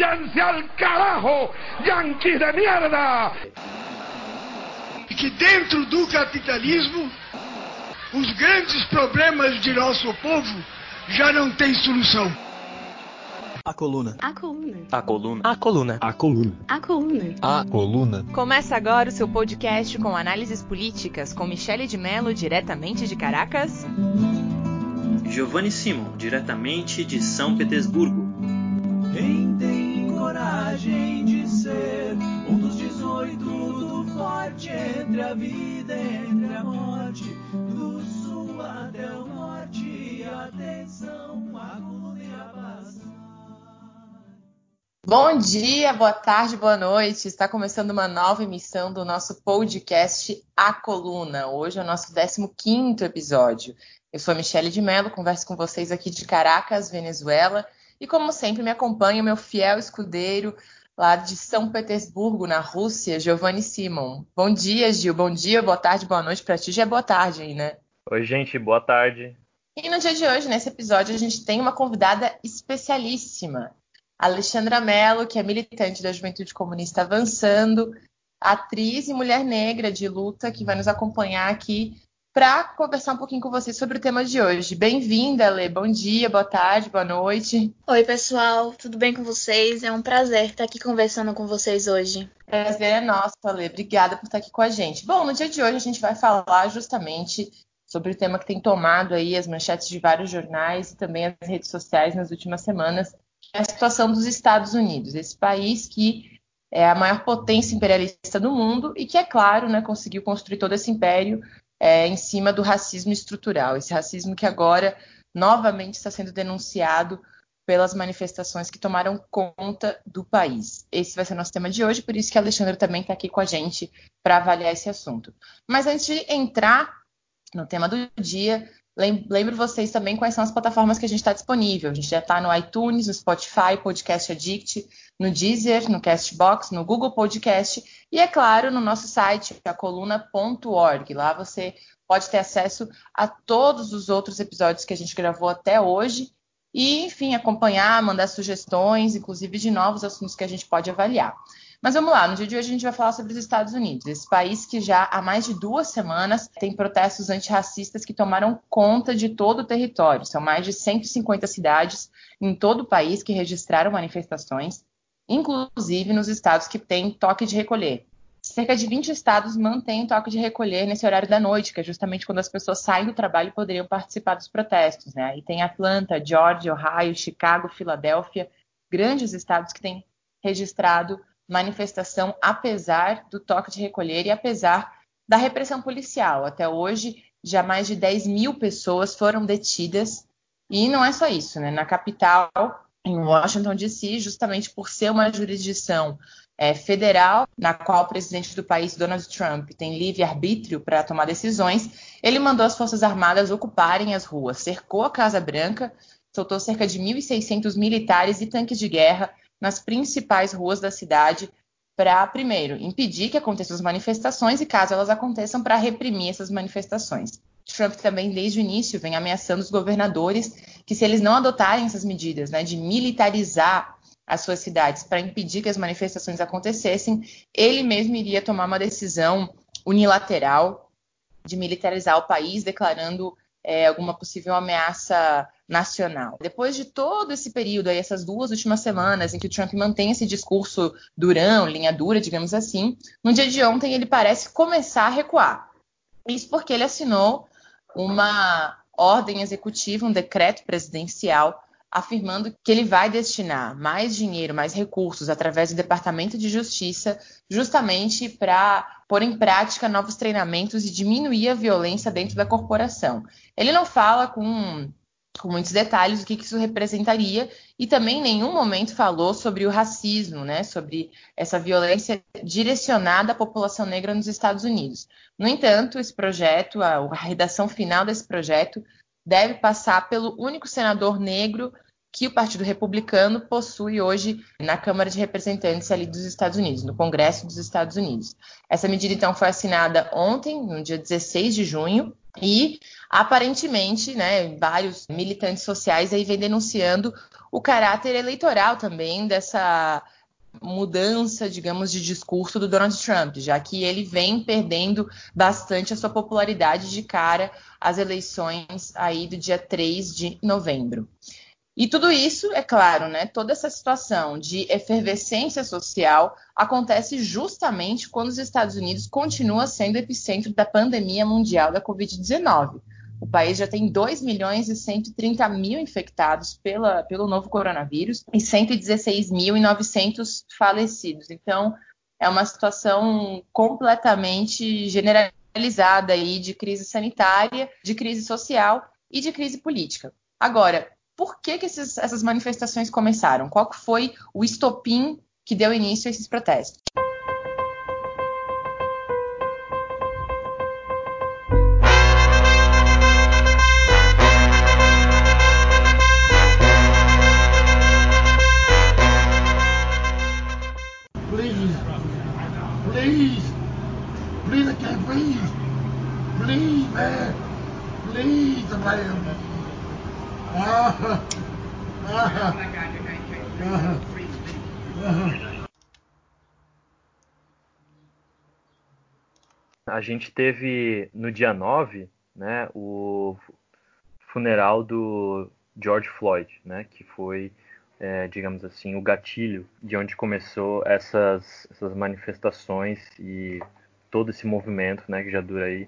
váyanse al carajo, yanquis de mierda! E que dentro do capitalismo, os grandes problemas de nosso povo já não têm solução. A coluna. A coluna. A coluna. A coluna. A coluna. A coluna. A coluna. Começa agora o seu podcast com análises políticas com Michele de Mello, diretamente de Caracas. Giovanni Simon, diretamente de São Petersburgo. Tem coragem de ser um dos 18 do forte entre a vida e entre a morte, do sul até o norte, atenção, a coluna a paz. Bom dia, boa tarde, boa noite. Está começando uma nova emissão do nosso podcast A Coluna. Hoje é o nosso 15º episódio. Eu sou a Michele de Mello, converso com vocês aqui de Caracas, Venezuela. E como sempre, me acompanha o meu fiel escudeiro lá de São Petersburgo, na Rússia, Giovanni Simon. Bom dia, Gil. Bom dia, boa tarde, boa noite. Para ti já é boa tarde aí, né? Oi, gente, boa tarde. E no dia de hoje, nesse episódio, a gente tem uma convidada especialíssima. Alexandra Mello, que é militante da Juventude Comunista Avançando, atriz e mulher negra de luta, que vai nos acompanhar aqui para conversar um pouquinho com vocês sobre o tema de hoje. Bem-vinda, Lê. Bom dia, boa tarde, boa noite. Oi, pessoal. Tudo bem com vocês? É um prazer estar aqui conversando com vocês hoje. Prazer é nosso, Lê. Obrigada por estar aqui com a gente. Bom, no dia de hoje a gente vai falar justamente sobre o tema que tem tomado aí as manchetes de vários jornais e também as redes sociais nas últimas semanas, que é a situação dos Estados Unidos, esse país que é a maior potência imperialista do mundo e que, é claro, né, conseguiu construir todo esse império é, em cima do racismo estrutural, esse racismo que agora novamente está sendo denunciado pelas manifestações que tomaram conta do país. Esse vai ser nosso tema de hoje, por isso que a Alexandra também está aqui com a gente para avaliar esse assunto. Mas antes de entrar no tema do dia, lembro vocês também quais são as plataformas que a gente está disponível. A gente já está no iTunes, no Spotify, Podcast Addict, no Deezer, no Castbox, no Google Podcast e, é claro, no nosso site, a coluna.org. Lá você pode ter acesso a todos os outros episódios que a gente gravou até hoje e, enfim, acompanhar, mandar sugestões, inclusive de novos assuntos que a gente pode avaliar. Mas vamos lá, no dia de hoje a gente vai falar sobre os Estados Unidos, esse país que já há mais de duas semanas tem protestos antirracistas que tomaram conta de todo o território. São mais de 150 cidades em todo o país que registraram manifestações, inclusive nos estados que têm toque de recolher. Cerca de 20 estados mantêm toque de recolher nesse horário da noite, que é justamente quando as pessoas saem do trabalho e poderiam participar dos protestos. Né? Aí tem Atlanta, Georgia, Ohio, Chicago, Filadélfia, grandes estados que têm registrado manifestação apesar do toque de recolher e apesar da repressão policial. Até hoje, já mais de 10 mil pessoas foram detidas. E não é só isso, né? Na capital, em Washington, D.C., justamente por ser uma jurisdição é, federal, na qual o presidente do país, Donald Trump, tem livre-arbítrio para tomar decisões, ele mandou as Forças Armadas ocuparem as ruas, cercou a Casa Branca, soltou cerca de 1.600 militares e tanques de guerra nas principais ruas da cidade para, primeiro, impedir que aconteçam as manifestações e, caso elas aconteçam, para reprimir essas manifestações. Trump também, desde o início, vem ameaçando os governadores que, se eles não adotarem essas medidas né, de militarizar as suas cidades para impedir que as manifestações acontecessem, ele mesmo iria tomar uma decisão unilateral de militarizar o país, declarando é, alguma possível ameaça nacional. Depois de todo esse período, aí, essas duas últimas semanas, em que o Trump mantém esse discurso durão, linha dura, digamos assim, no dia de ontem ele parece começar a recuar. Isso porque ele assinou uma ordem executiva, um decreto presidencial, afirmando que ele vai destinar mais dinheiro, mais recursos através do Departamento de Justiça, justamente para pôr em prática novos treinamentos e diminuir a violência dentro da corporação. Ele não fala com com muitos detalhes o que, isso representaria e também em nenhum momento falou sobre o racismo, né, sobre essa violência direcionada à população negra nos Estados Unidos. No entanto, esse projeto, a, a redação final desse projeto deve passar pelo único senador negro que o Partido Republicano possui hoje na Câmara de Representantes ali dos Estados Unidos, no Congresso dos Estados Unidos. Essa medida então foi assinada ontem, no dia 16 de junho, e aparentemente, né, vários militantes sociais aí vem denunciando o caráter eleitoral também dessa mudança, digamos, de discurso do Donald Trump, já que ele vem perdendo bastante a sua popularidade de cara às eleições aí do dia 3 de novembro. E tudo isso, é claro, né, toda essa situação de efervescência social acontece justamente quando os Estados Unidos continua sendo epicentro da pandemia mundial da Covid-19. O país já tem 2 milhões e 130 mil infectados pela, pelo novo coronavírus e 116.900 falecidos. Então, é uma situação completamente generalizada aí de crise sanitária, de crise social e de crise política. Agora, por que, que esses, essas manifestações começaram? Qual foi o estopim que deu início a esses protestos? A gente teve no dia 9, né, o funeral do George Floyd, né, que foi, é, digamos assim, o gatilho de onde começou essas, essas manifestações e todo esse movimento, né, que já dura aí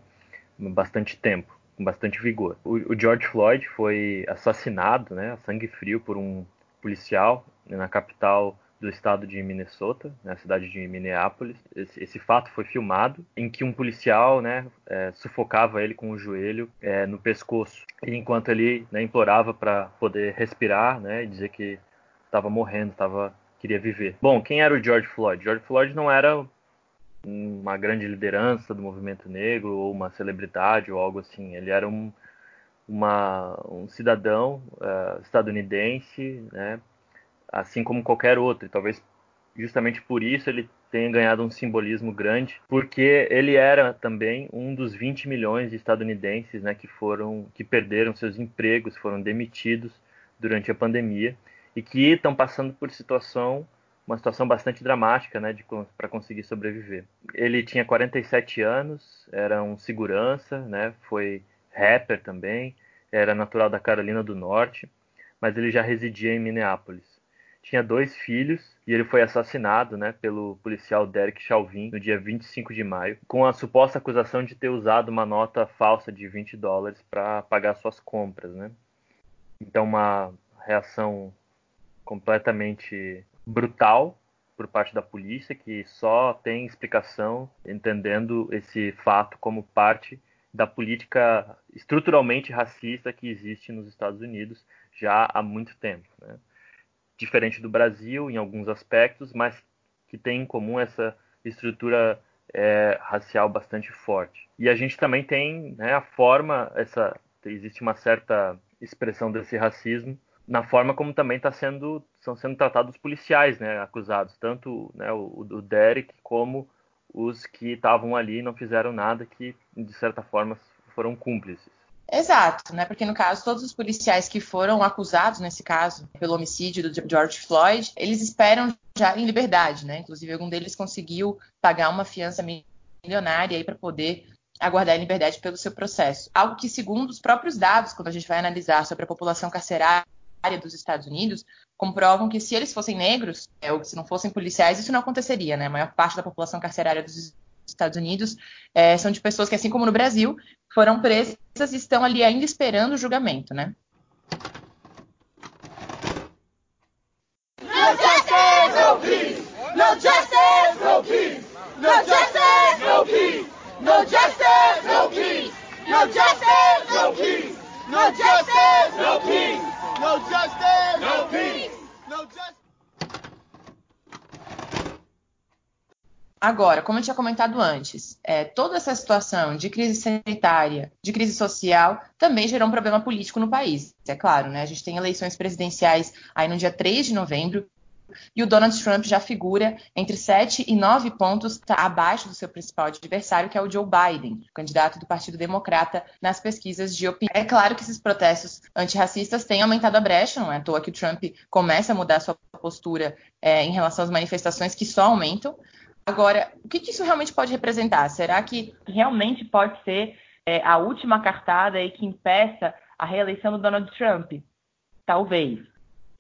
bastante tempo com bastante vigor. O, o, George Floyd foi assassinado, né, a sangue frio, por um policial na capital do estado de Minnesota, na cidade de Minneapolis. Esse, esse, fato foi filmado, em que um policial, né, é, sufocava ele com o joelho é, no pescoço, enquanto ele né, implorava para poder respirar, né, e dizer que estava morrendo, estava queria viver. Bom, quem era o George Floyd? George Floyd não era uma grande liderança do movimento negro ou uma celebridade ou algo assim. Ele era um, uma, um cidadão uh, estadunidense, né, assim como qualquer outro. E talvez justamente por isso ele tenha ganhado um simbolismo grande, porque ele era também um dos 20 milhões de estadunidenses né, que foram que perderam seus empregos, foram demitidos durante a pandemia e que estão passando por situação uma situação bastante dramática, né, para conseguir sobreviver. Ele tinha 47 anos, era um segurança, né, foi rapper também, era natural da Carolina do Norte, mas ele já residia em Minneapolis. Tinha dois filhos e ele foi assassinado, né, pelo policial Derek Chauvin no dia 25 de maio, com a suposta acusação de ter usado uma nota falsa de 20 dólares para pagar suas compras, né? Então uma reação completamente brutal por parte da polícia, que só tem explicação entendendo esse fato como parte da política estruturalmente racista que existe nos Estados Unidos já há muito tempo. Né? Diferente do Brasil em alguns aspectos, mas que tem em comum essa estrutura é, racial bastante forte. E a gente também tem né, a forma, essa existe uma certa expressão desse racismo na forma como também tá sendo, estão sendo tratados os policiais né, acusados, tanto né, o, o Derek como os que estavam ali e não fizeram nada, que de certa forma foram cúmplices. Exato, né? Porque no caso, todos os policiais que foram acusados, nesse caso, pelo homicídio do George Floyd, eles esperam já em liberdade, né? Inclusive, algum deles conseguiu pagar uma fiança milionária aí para poder aguardar em liberdade pelo seu processo. Algo que, segundo os próprios dados, quando a gente vai analisar sobre a população carcerária área dos Estados Unidos comprovam que se eles fossem negros, é, ou se não fossem policiais, isso não aconteceria, né? A maior parte da população carcerária dos Estados Unidos é, são de pessoas que, assim como no Brasil, foram presas e estão ali ainda esperando o julgamento, né? No justice, no peace! No justice, no peace! No justice, no peace! No justice, no peace! No justice, no peace! No justice! No peace! No justice! Agora, como eu tinha comentado antes, é, toda essa situação de crise sanitária, de crise social, também gerou um problema político no país. É claro, né? A gente tem eleições presidenciais aí no dia 3 de novembro, e o Donald Trump já figura entre 7 e 9 pontos tá abaixo do seu principal adversário, que é o Joe Biden, candidato do Partido Democrata nas pesquisas de opinião. É claro que esses protestos antirracistas têm aumentado a brecha, não é à toa que o Trump começa a mudar sua postura é, em relação às manifestações que só aumentam. Agora, o que, que isso realmente pode representar? Será que realmente pode ser é, a última cartada aí que impeça a reeleição do Donald Trump? Talvez.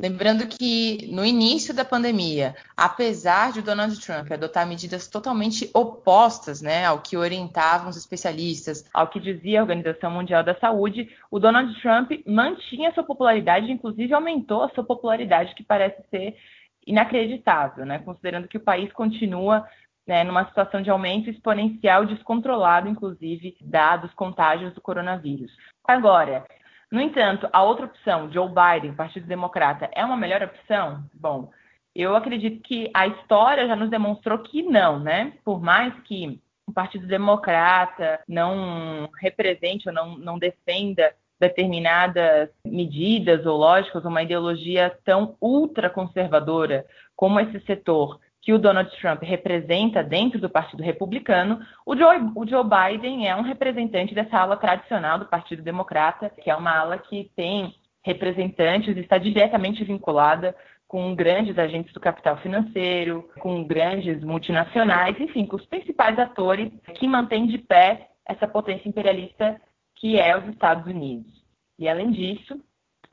Lembrando que no início da pandemia, apesar de o Donald Trump adotar medidas totalmente opostas né, ao que orientavam os especialistas, ao que dizia a Organização Mundial da Saúde, o Donald Trump mantinha sua popularidade, inclusive aumentou a sua popularidade, que parece ser inacreditável, né, considerando que o país continua né, numa situação de aumento exponencial descontrolado, inclusive, dados contágios do coronavírus. Agora, no entanto, a outra opção, Joe Biden, Partido Democrata, é uma melhor opção? Bom, eu acredito que a história já nos demonstrou que não, né? Por mais que o Partido Democrata não represente ou não, não defenda determinadas medidas ou lógicas, uma ideologia tão ultraconservadora como esse setor que o Donald Trump representa dentro do Partido Republicano, o Joe, o Joe, Biden é um representante dessa ala tradicional do Partido Democrata, que é uma ala que tem representantes, está diretamente vinculada com grandes agentes do capital financeiro, com grandes multinacionais, enfim, com os principais atores que mantêm de pé essa potência imperialista que é os Estados Unidos. E além disso,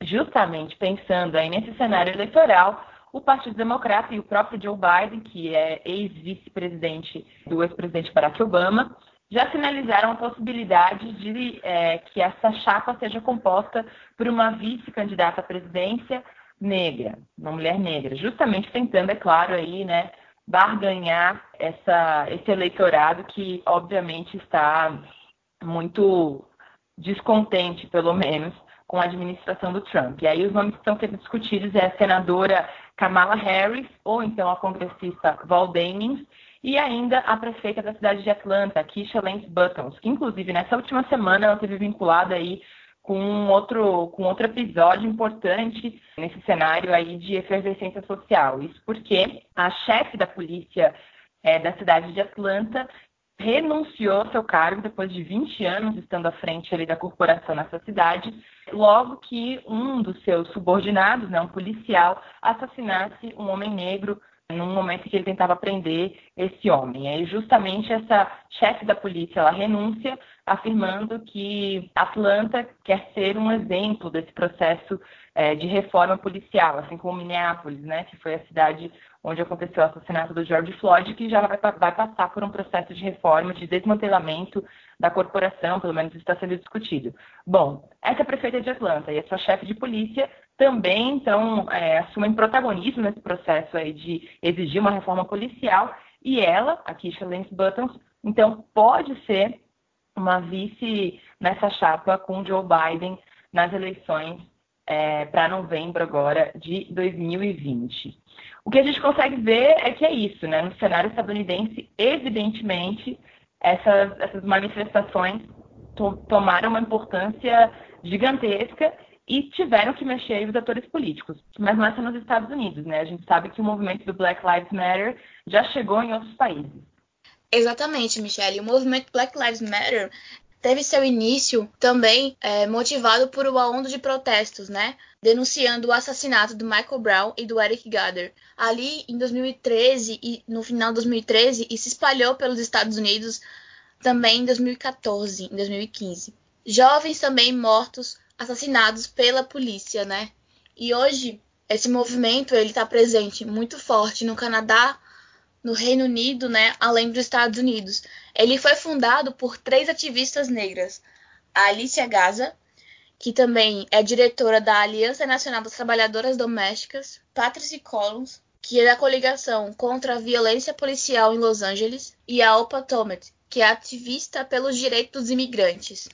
justamente pensando aí nesse cenário eleitoral, o Partido Democrata e o próprio Joe Biden, que é ex-vice-presidente do ex-presidente Barack Obama, já sinalizaram a possibilidade de é, que essa chapa seja composta por uma vice-candidata à presidência negra, uma mulher negra, justamente tentando, é claro, aí, né, barganhar essa, esse eleitorado que, obviamente, está muito descontente, pelo menos, com a administração do Trump. E aí os nomes que estão sendo discutidos é a senadora Kamala Harris, ou então a congressista Val Demings, e ainda a prefeita da cidade de Atlanta, Keisha Lance Buttons, que inclusive nessa última semana ela esteve vinculada aí com outro, com outro episódio importante nesse cenário aí de efervescência social. Isso porque a chefe da polícia é, da cidade de Atlanta renunciou ao seu cargo depois de 20 anos estando à frente ali da corporação nessa cidade, logo que um dos seus subordinados, né, um policial, assassinasse um homem negro num momento que ele tentava prender esse homem. Aí, justamente essa chefe da polícia, ela renuncia, afirmando que Atlanta quer ser um exemplo desse processo é, de reforma policial, assim como Minneapolis, né, que foi a cidade onde aconteceu o assassinato do George Floyd, que já vai, vai passar por um processo de reforma, de desmantelamento da corporação, pelo menos está sendo discutido. Bom, essa é prefeita de Atlanta e a sua chefe de polícia também, então, é, assumem protagonismo nesse processo aí de exigir uma reforma policial e ela, a Keisha Lance Buttons, então pode ser uma vice nessa chapa com Joe Biden nas eleições é, para novembro agora de 2020. O que a gente consegue ver é que é isso, né? No cenário estadunidense, evidentemente, essas, essas manifestações to tomaram uma importância gigantesca e tiveram que mexer os atores políticos. Mas não é só nos Estados Unidos, né? A gente sabe que o movimento do Black Lives Matter já chegou em outros países. Exatamente, Michelle. O movimento Black Lives Matter teve seu início também é, motivado por uma onda de protestos, né? Denunciando o assassinato do Michael Brown e do Eric Garner. Ali em 2013 e no final de 2013 e se espalhou pelos Estados Unidos também em 2014, em 2015. Jovens também mortos, assassinados pela polícia, né? E hoje esse movimento ele está presente muito forte no Canadá, no Reino Unido, né, além dos Estados Unidos. Ele foi fundado por três ativistas negras: a Alicia Gaza, que também é diretora da Aliança Nacional das Trabalhadoras Domésticas, Patrice Collins, que é da coligação contra a violência policial em Los Angeles, e a Opa Tomet, que é ativista pelos direitos dos imigrantes.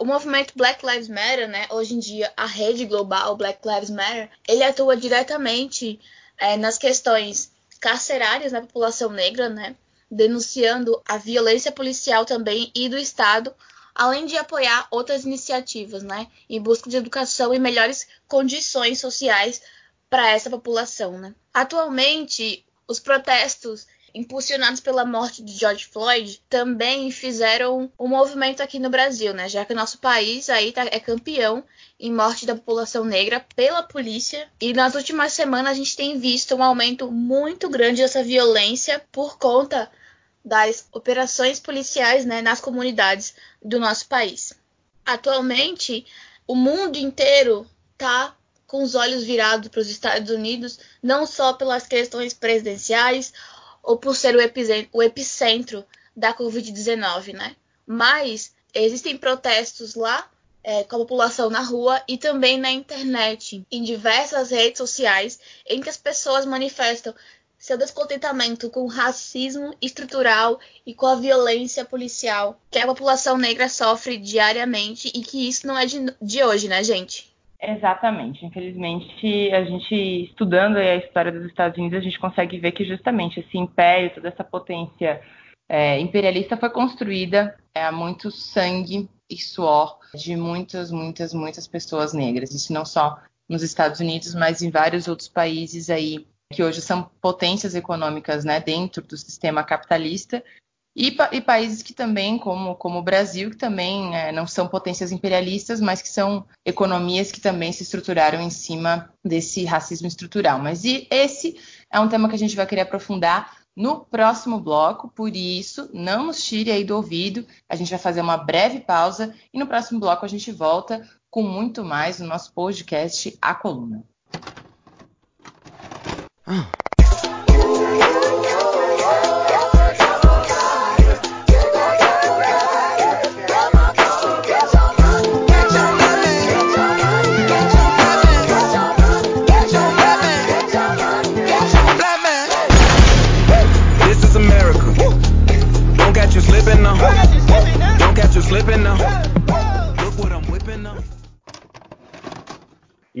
o movimento Black Lives Matter, né, hoje em dia a rede global Black Lives Matter, ele atua diretamente é, nas questões carcerárias na população negra, né? Denunciando a violência policial também e do Estado, além de apoiar outras iniciativas, né? Em busca de educação e melhores condições sociais para essa população. Né? Atualmente, os protestos impulsionados pela morte de George Floyd, também fizeram um movimento aqui no Brasil, né? Já que o nosso país aí tá, é campeão em morte da população negra pela polícia. E nas últimas semanas a gente tem visto um aumento muito grande dessa violência por conta das operações policiais né, nas comunidades do nosso país. Atualmente, o mundo inteiro está com os olhos virados para os Estados Unidos, não só pelas questões presidenciais ou por ser o, epicentro da Covid-19, né? Mas existem protestos lá é, com a população na rua e também na internet, em diversas redes sociais, em que as pessoas manifestam seu descontentamento com o racismo estrutural e com a violência policial que a população negra sofre diariamente e que isso não é de, de hoje, né, gente? Exatamente. Infelizmente, a gente estudando a história dos Estados Unidos, a gente consegue ver que justamente esse império, toda essa potência é, imperialista foi construída é, a muito sangue e suor de muitas, muitas, muitas pessoas negras. Isso não só nos Estados Unidos, mas em vários outros países aí que hoje são potências econômicas, né, dentro do sistema capitalista e, e, países que também, como, como o Brasil, que também é, não são potências imperialistas, mas que são economias que também se estruturaram em cima desse racismo estrutural. Mas e esse é um tema que a gente vai querer aprofundar no próximo bloco, por isso, não nos tire aí do ouvido, a gente vai fazer uma breve pausa e no próximo bloco a gente volta com muito mais no nosso podcast A Coluna. Ah.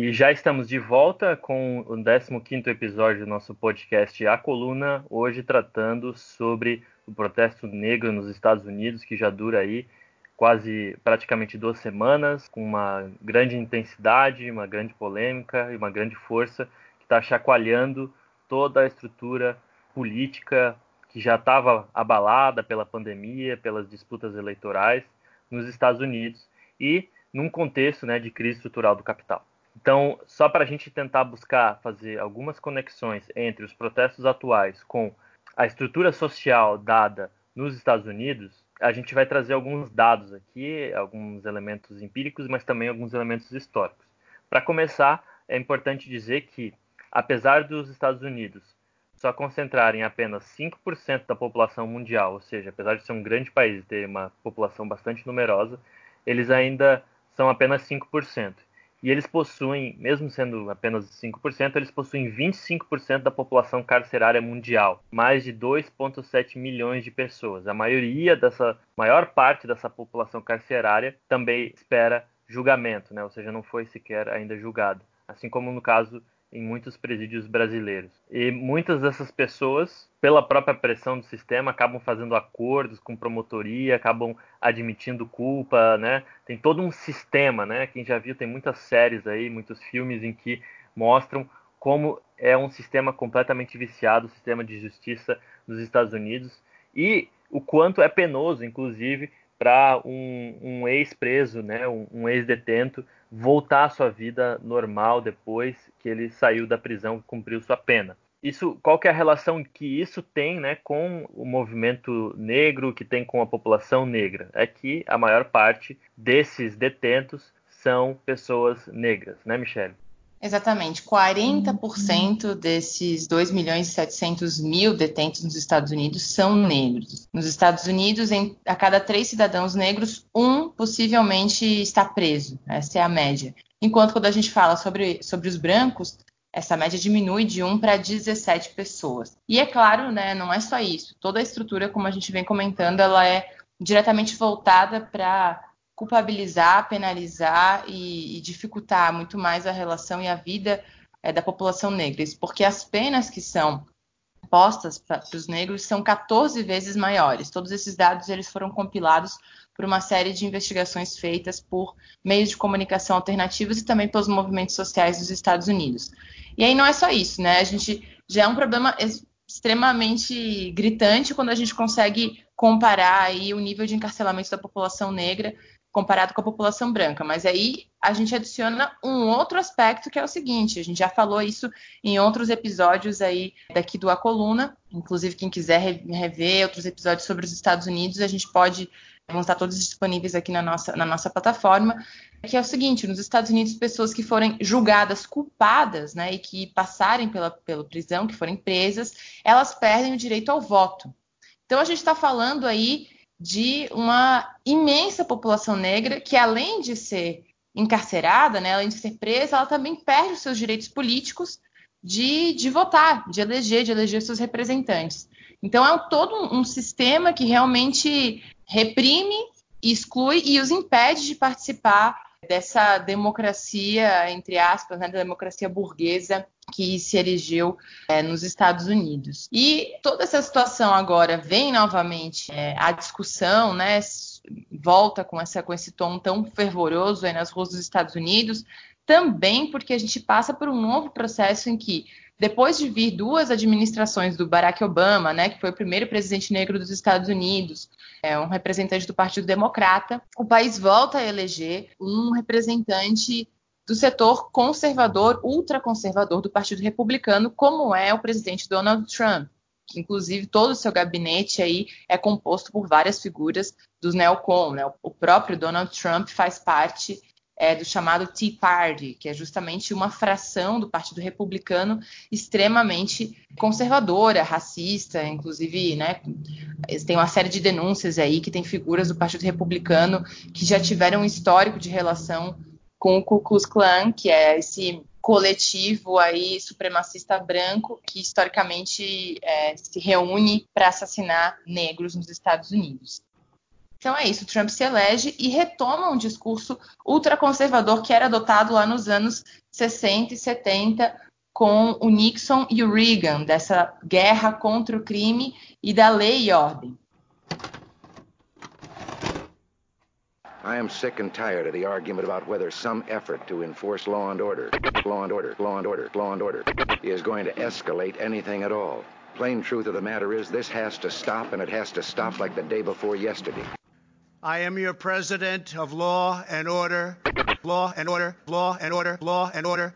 E já estamos de volta com o 15º episódio do nosso podcast A Coluna, hoje tratando sobre o protesto negro nos Estados Unidos, que já dura aí quase praticamente duas semanas, com uma grande intensidade, uma grande polêmica e uma grande força que está chacoalhando toda a estrutura política que já estava abalada pela pandemia, pelas disputas eleitorais nos Estados Unidos e num contexto né, de crise estrutural do capital. Então, só para a gente tentar buscar fazer algumas conexões entre os protestos atuais com a estrutura social dada nos Estados Unidos, a gente vai trazer alguns dados aqui, alguns elementos empíricos, mas também alguns elementos históricos. Para começar, é importante dizer que, apesar dos Estados Unidos só concentrarem apenas 5% da população mundial, ou seja, apesar de ser um grande país e ter uma população bastante numerosa, eles ainda são apenas 5% e eles possuem, mesmo sendo apenas 5%, eles possuem 25% da população carcerária mundial, mais de 2,7 milhões de pessoas. A maioria dessa, maior parte dessa população carcerária também espera julgamento, né? ou seja, não foi sequer ainda julgado, assim como no caso em muitos presídios brasileiros. E muitas dessas pessoas, pela própria pressão do sistema, acabam fazendo acordos com promotoria, acabam admitindo culpa, né? Tem todo um sistema, né? Quem já viu, tem muitas séries aí, muitos filmes em que mostram como é um sistema completamente viciado, o sistema de justiça dos Estados Unidos, e o quanto é penoso, inclusive, para um, um ex-preso, né, um, um ex-detento, voltar à sua vida normal depois que ele saiu da prisão e cumpriu sua pena. Isso, qual que é a relação que isso tem né, com o movimento negro, que tem com a população negra? É que a maior parte desses detentos são pessoas negras, né, Michelle? Exatamente. 40% desses 2 milhões e 700 mil detentos nos Estados Unidos são negros. Nos Estados Unidos, em, a cada três cidadãos negros, um possivelmente está preso. Essa é a média. Enquanto quando a gente fala sobre, sobre os brancos, essa média diminui de 1 para 17 pessoas. E é claro, né, não é só isso. Toda a estrutura, como a gente vem comentando, ela é diretamente voltada para culpabilizar, penalizar e, e, dificultar muito mais a relação e a vida é, da população negra. Porque as penas que são postas para os negros são 14 vezes maiores. Todos esses dados eles foram compilados por uma série de investigações feitas por meios de comunicação alternativos e também pelos movimentos sociais dos Estados Unidos. E aí não é só isso, né? A gente já é um problema extremamente gritante quando a gente consegue comparar aí o nível de encarcelamento da população negra comparado com a população branca. Mas aí a gente adiciona um outro aspecto que é o seguinte: a gente já falou isso em outros episódios aí daqui do A Coluna. Inclusive, quem quiser rever outros episódios sobre os Estados Unidos, a gente pode. Vão estar todos disponíveis aqui na nossa, na nossa plataforma. Que é o seguinte: nos Estados Unidos, pessoas que forem julgadas culpadas, né, e que passarem pela, pela prisão, que forem presas, elas perdem o direito ao voto. Então, a gente está falando aí de uma imensa população negra que, além de ser encarcerada, né, além de ser presa, ela também perde os seus direitos políticos de, de votar, de eleger, de eleger seus representantes. Então é um, todo um, um sistema que realmente reprime, exclui e os impede de participar dessa democracia, entre aspas, né, da democracia burguesa que se erigeu é, nos Estados Unidos. E toda essa situação agora vem novamente é, à discussão, né, volta com, essa, com esse tom tão fervoroso nas ruas dos Estados Unidos, também porque a gente passa por um novo processo em que depois de vir duas administrações do Barack Obama, né, que foi o primeiro presidente negro dos Estados Unidos, é, um representante do Partido Democrata, o país volta a eleger um representante do setor conservador, ultraconservador do Partido Republicano, como é o presidente Donald Trump. Que, inclusive, todo o seu gabinete aí é composto por várias figuras dos neocon. Né? O próprio Donald Trump faz parte é, do chamado Tea Party, que é justamente uma fração do Partido Republicano extremamente conservadora, racista, inclusive, né, tem uma série de denúncias aí que tem figuras do Partido Republicano que já tiveram um histórico de relação com o Ku Klux Klan, que é esse coletivo aí supremacista branco que historicamente é, se reúne para assassinar negros nos Estados Unidos. Então é isso, Trump se elege e retoma um discurso ultraconservador que era adotado lá nos anos 60 e 70 com o Nixon e o Reagan, dessa guerra contra o crime e da lei e ordem. I am sick and tired of the argument about whether some effort to enforce law and order, law and order, law and order, law and order is going to escalate anything at all. Plain truth of the matter is this has to stop and it has to stop like the day before yesterday. I am your president of law and order, law and order, law and order, law and order,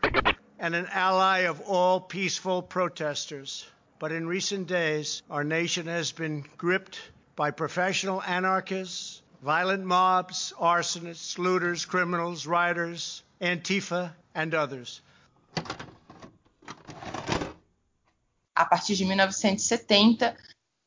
and an ally of all peaceful protesters. But in recent days, our nation has been gripped by professional anarchists, violent mobs, arsonists, looters, criminals, rioters, Antifa, and others. A partir de 1970,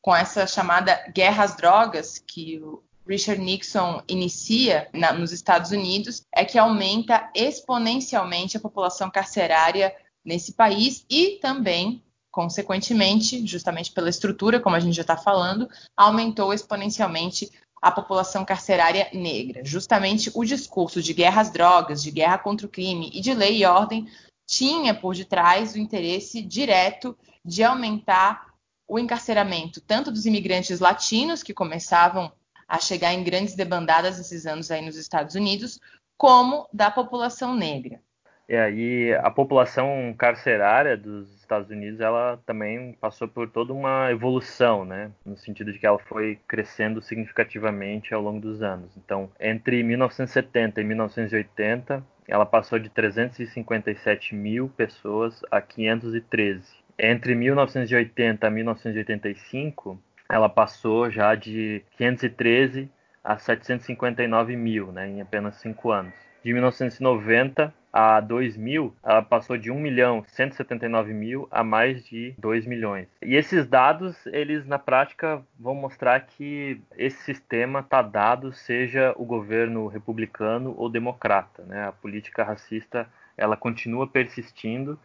com essa chamada guerra às drogas, que Richard Nixon inicia na, nos Estados Unidos é que aumenta exponencialmente a população carcerária nesse país e também, consequentemente, justamente pela estrutura, como a gente já está falando, aumentou exponencialmente a população carcerária negra. Justamente o discurso de guerra às drogas, de guerra contra o crime e de lei e ordem tinha por detrás o interesse direto de aumentar o encarceramento tanto dos imigrantes latinos que começavam a chegar em grandes debandadas esses anos aí nos Estados Unidos, como da população negra. E aí a população carcerária dos Estados Unidos, ela também passou por toda uma evolução, né, no sentido de que ela foi crescendo significativamente ao longo dos anos. Então, entre 1970 e 1980, ela passou de 357 mil pessoas a 513. Entre 1980 e 1985, ela passou já de 513 a 759 mil, né, em apenas cinco anos. De 1990 a 2000, ela passou de 1 milhão 179 mil a mais de 2 milhões. E esses dados, eles na prática vão mostrar que esse sistema está dado, seja o governo republicano ou democrata. Né? A política racista ela continua persistindo,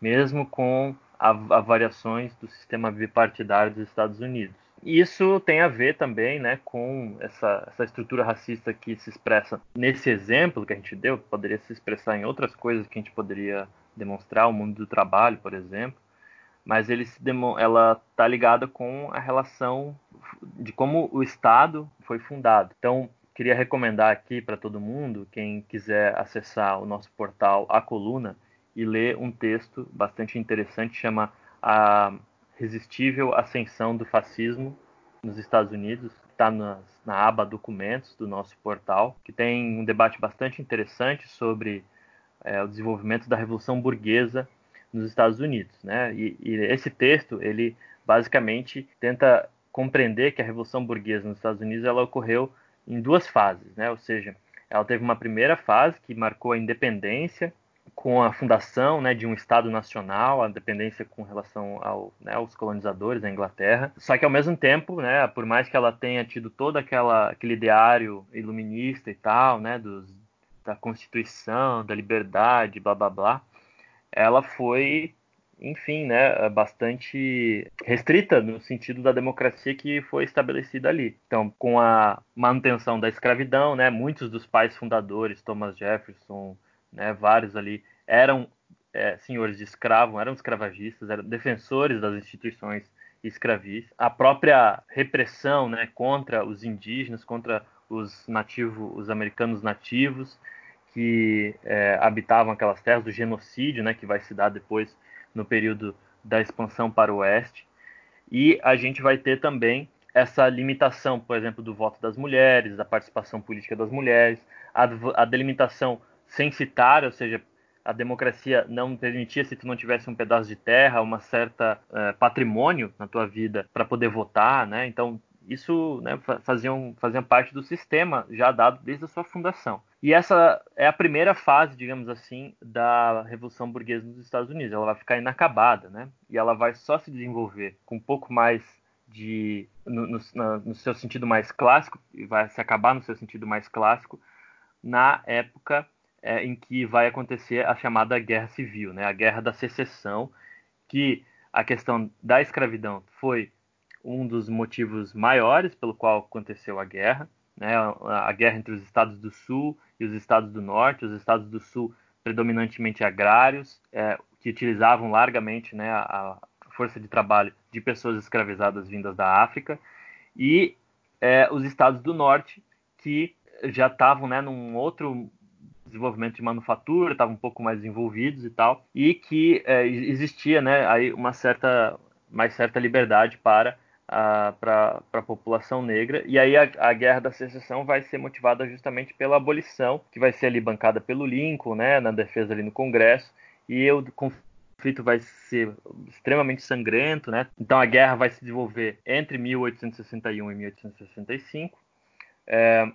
mesmo com a, a variações do sistema bipartidário dos Estados Unidos. Isso tem a ver também né, com essa, essa estrutura racista que se expressa nesse exemplo que a gente deu, poderia se expressar em outras coisas que a gente poderia demonstrar, o mundo do trabalho, por exemplo, mas ele ela está ligada com a relação de como o Estado foi fundado. Então, queria recomendar aqui para todo mundo, quem quiser acessar o nosso portal A Coluna, e ler um texto bastante interessante, chama A Resistível Ascensão do Fascismo nos Estados Unidos, está na, na aba Documentos do nosso portal, que tem um debate bastante interessante sobre é, o desenvolvimento da Revolução Burguesa nos Estados Unidos. Né? E, e esse texto, ele basicamente tenta compreender que a Revolução Burguesa nos Estados Unidos ela ocorreu em duas fases, né? ou seja, ela teve uma primeira fase que marcou a independência com a fundação né, de um Estado nacional, a dependência com relação ao, né, aos colonizadores da Inglaterra. Só que ao mesmo tempo, né, por mais que ela tenha tido todo aquela, aquele ideário iluminista e tal, né, dos, da Constituição, da liberdade, blá blá blá, ela foi, enfim, né, bastante restrita no sentido da democracia que foi estabelecida ali. Então, com a manutenção da escravidão, né, muitos dos pais fundadores, Thomas Jefferson, né, vários ali eram é, senhores de escravo, eram escravagistas, eram defensores das instituições escravis. A própria repressão né, contra os indígenas, contra os nativos, os americanos nativos que é, habitavam aquelas terras, do genocídio, né, que vai se dar depois no período da expansão para o oeste. E a gente vai ter também essa limitação, por exemplo, do voto das mulheres, da participação política das mulheres, a, a delimitação censitária, ou seja, a democracia não permitia se tu não tivesse um pedaço de terra, uma certa uh, patrimônio na tua vida para poder votar, né? Então isso né, faziam parte do sistema já dado desde a sua fundação. E essa é a primeira fase, digamos assim, da Revolução Burguesa nos Estados Unidos. Ela vai ficar inacabada, né? E ela vai só se desenvolver com um pouco mais de no, no, no seu sentido mais clássico e vai se acabar no seu sentido mais clássico na época é, em que vai acontecer a chamada Guerra Civil, né, a Guerra da Secessão, que a questão da escravidão foi um dos motivos maiores pelo qual aconteceu a guerra, né, a guerra entre os estados do Sul e os estados do Norte, os estados do Sul predominantemente agrários, é, que utilizavam largamente né, a força de trabalho de pessoas escravizadas vindas da África, e é, os estados do Norte, que já estavam né, num outro desenvolvimento de manufatura, estavam um pouco mais envolvidos e tal, e que é, existia né, aí uma certa, mais certa liberdade para a, para a população negra. E aí a, a, Guerra da Secessão vai ser motivada justamente pela abolição, que vai ser ali bancada pelo Lincoln, né, na defesa ali no Congresso, e o conflito vai ser extremamente sangrento, né? Então a guerra vai se desenvolver entre 1861 e 1865. É,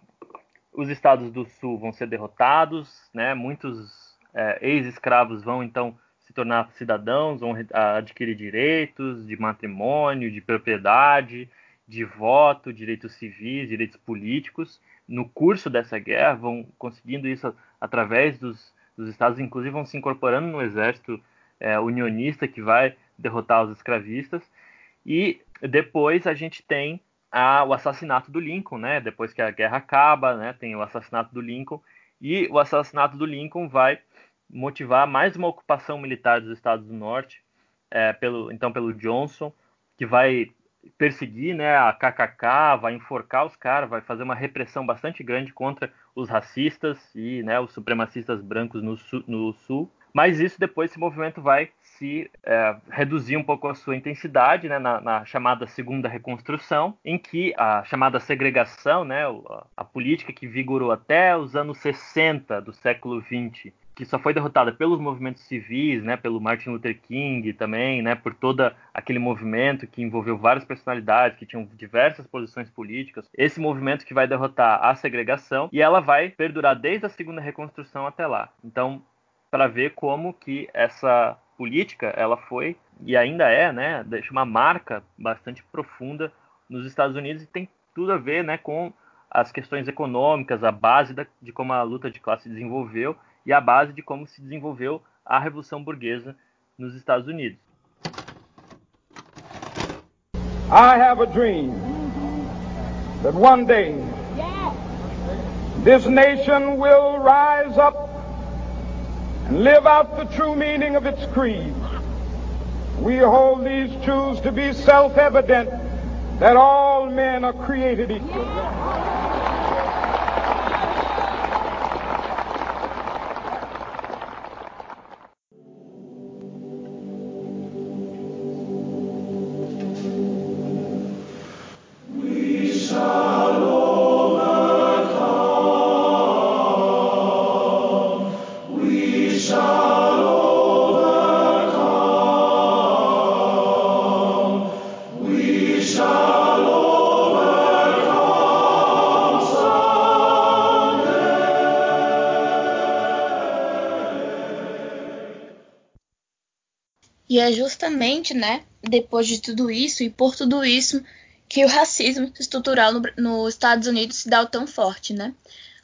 os estados do sul vão ser derrotados, né? Muitos é, ex-escravos vão então se tornar cidadãos, vão adquirir direitos de matrimônio, de propriedade, de voto, direitos civis, direitos políticos. No curso dessa guerra, vão conseguindo isso através dos, dos estados, inclusive vão se incorporando no exército é, unionista que vai derrotar os escravistas. E depois a gente tem a, o assassinato do Lincoln, né? Depois que a guerra acaba, né? Tem o assassinato do Lincoln e o assassinato do Lincoln vai motivar mais uma ocupação militar dos Estados do Norte, é, pelo, então pelo Johnson, que vai perseguir né, a KKK, vai enforcar os caras, vai fazer uma repressão bastante grande contra os racistas e né, os supremacistas brancos no, no sul. Mas isso depois, esse movimento vai se é, reduzir um pouco a sua intensidade né, na, na, chamada segunda reconstrução, em que a chamada segregação, né, a, política que vigorou até os anos 60 do século 20, que só foi derrotada pelos movimentos civis, né, pelo Martin Luther King também, né, por todo aquele movimento que envolveu várias personalidades que tinham diversas posições políticas. Esse movimento que vai derrotar a segregação e ela vai perdurar desde a segunda reconstrução até lá. Então, para ver como que essa política ela foi e ainda é, né, deixa uma marca bastante profunda nos Estados Unidos e tem tudo a ver, né, com as questões econômicas, a base da, de como a luta de classe se desenvolveu e a base de como se desenvolveu a revolução burguesa nos Estados Unidos. I have a dream that one day this nation will rise up live out the true meaning of its creed. We hold these truths to be self evident that all men are created equal. E é justamente, né, depois de tudo isso e por tudo isso que o racismo estrutural no, nos Estados Unidos se dá tão forte, né?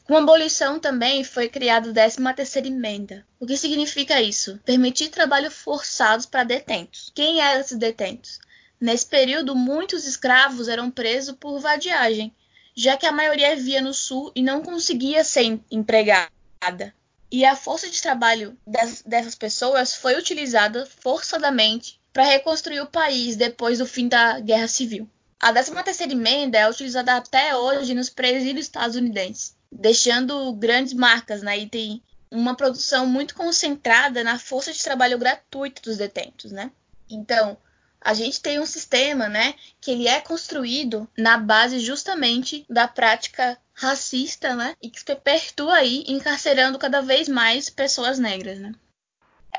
Com a abolição também foi criada a 13ª emenda. O que significa isso? Permitir trabalho forçado para detentos. Quem eram esses detentos? Nesse período, muitos escravos eram presos por vadiagem, já que a maioria vivia no sul e não conseguia ser empregada. E a força de trabalho dessas pessoas foi utilizada forçadamente para reconstruir o país depois do fim da Guerra Civil. A 13ª emenda é utilizada até hoje nos presídios estadunidenses, deixando grandes marcas, né? E tem uma produção muito concentrada na força de trabalho gratuita dos detentos, né? Então, a gente tem um sistema, né, que ele é construído na base justamente da prática racista, né, e que se perpetua aí encarcerando cada vez mais pessoas negras, né?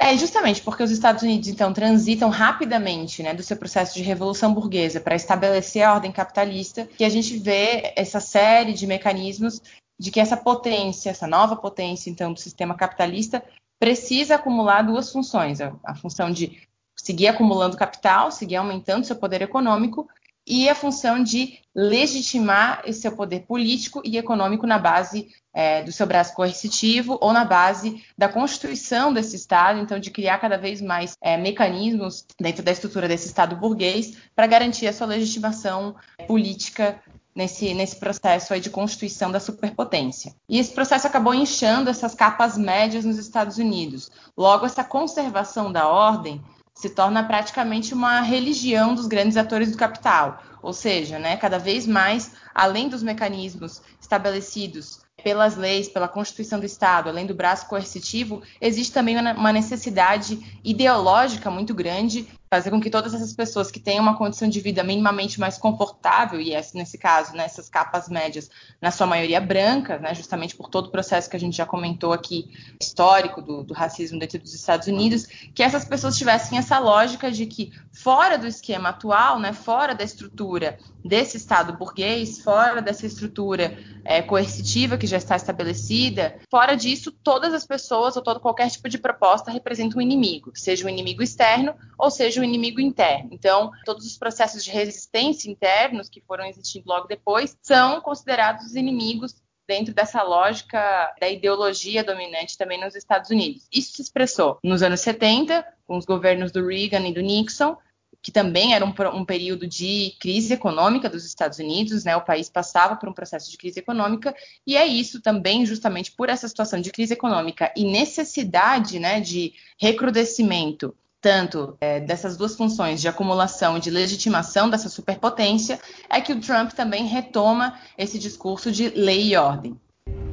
É justamente porque os Estados Unidos então transitam rapidamente, né, do seu processo de revolução burguesa para estabelecer a ordem capitalista, que a gente vê essa série de mecanismos de que essa potência, essa nova potência então do sistema capitalista precisa acumular duas funções, a, a função de seguir acumulando capital, seguir aumentando seu poder econômico e a função de legitimar esse seu poder político e econômico na base é, do seu braço coercitivo ou na base da constituição desse Estado, então de criar cada vez mais é, mecanismos dentro da estrutura desse Estado burguês para garantir a sua legitimação política nesse, nesse processo aí de constituição da superpotência. E esse processo acabou inchando essas capas médias nos Estados Unidos. Logo, essa conservação da ordem se torna praticamente uma religião dos grandes atores do capital. Ou seja, né, cada vez mais, além dos mecanismos estabelecidos pelas leis, pela Constituição do Estado, além do braço coercitivo, existe também uma necessidade ideológica muito grande fazer com que todas essas pessoas que têm uma condição de vida minimamente mais confortável, e nesse caso, né, capas médias, na sua maioria brancas, né, justamente por todo o processo que a gente já comentou aqui, histórico do, do, racismo dentro dos Estados Unidos, que essas pessoas tivessem essa lógica de que, fora do esquema atual, né, fora da estrutura desse Estado burguês, fora dessa estrutura é, coercitiva que já está estabelecida, fora disso, todas as pessoas ou todo qualquer tipo de proposta representa um inimigo, seja um inimigo externo ou seja seja o inimigo interno. Então, todos os processos de resistência internos que foram existindo logo depois são considerados inimigos dentro dessa lógica da ideologia dominante também nos Estados Unidos. Isso se expressou nos anos 70, com os governos do Reagan e do Nixon, que também era um, um, período de crise econômica dos Estados Unidos, né? O país passava por um processo de crise econômica e é isso também, justamente por essa situação de crise econômica e necessidade, né, de recrudescimento tanto é, dessas duas funções de acumulação e de legitimação dessa superpotência, é que o Trump também retoma esse discurso de lei e ordem.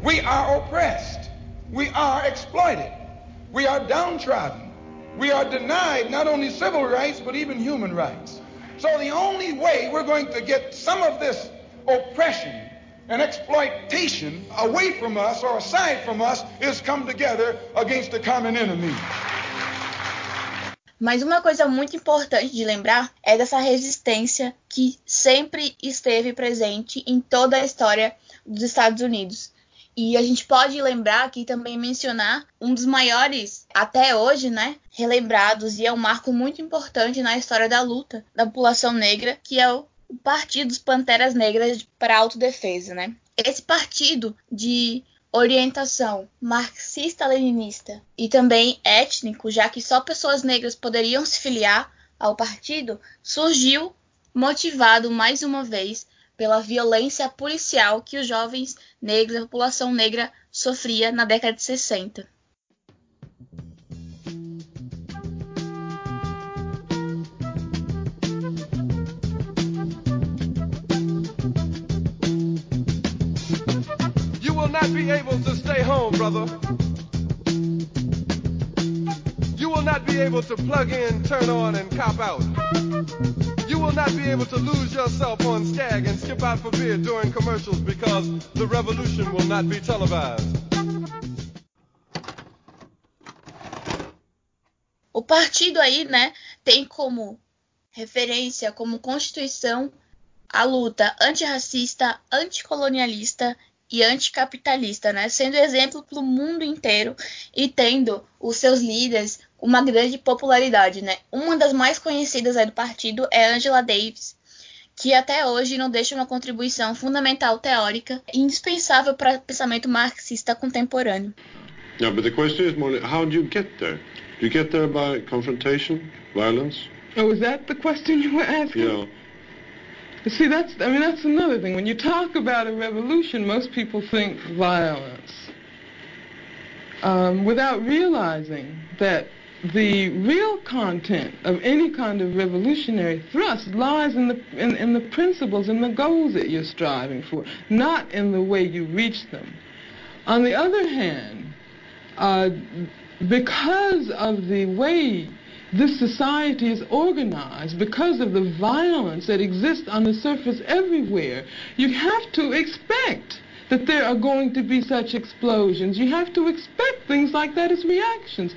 We are oppressed. We are exploited. We are downtrodden. We are denied not only civil rights but even human rights. So the only way we're going to get some of this oppression and exploitation away from us or aside from us is come together against a common enemy. Mas uma coisa muito importante de lembrar é dessa resistência que sempre esteve presente em toda a história dos Estados Unidos. E a gente pode lembrar aqui também mencionar um dos maiores, até hoje, né, relembrados, e é um marco muito importante na história da luta da população negra, que é o Partido dos Panteras Negras para Autodefesa, né? Esse partido de orientação marxista-leninista e também étnico, já que só pessoas negras poderiam se filiar ao partido, surgiu motivado mais uma vez pela violência policial que os jovens negros, a população negra, sofria na década de 60. Not be able to stay home, brother. You will not be able to plug in, turn on, and cop out. You will not be able to lose yourself on Skag and skip out for beer during commercials because the revolution will not be televised. O partido aí, né, tem como referência, como constituição, a luta antirracista, anticolonialista e anticapitalista, né? sendo exemplo para o mundo inteiro e tendo os seus líderes uma grande popularidade, né? Uma das mais conhecidas do partido é Angela Davis, que até hoje não deixa uma contribuição fundamental teórica indispensável para o pensamento marxista contemporâneo. Yeah, but the question is more how do you get there? Do you get there by confrontation, violence? Oh, is that the question you were asking? Yeah. See, that's I mean that's another thing. When you talk about a revolution, most people think violence, um, without realizing that the real content of any kind of revolutionary thrust lies in the in, in the principles and the goals that you're striving for, not in the way you reach them. On the other hand, uh, because of the way this society is organized, because of the violence that exists on the surface everywhere, you have to expect that there are going to be such explosions. You have to expect things like that as reactions.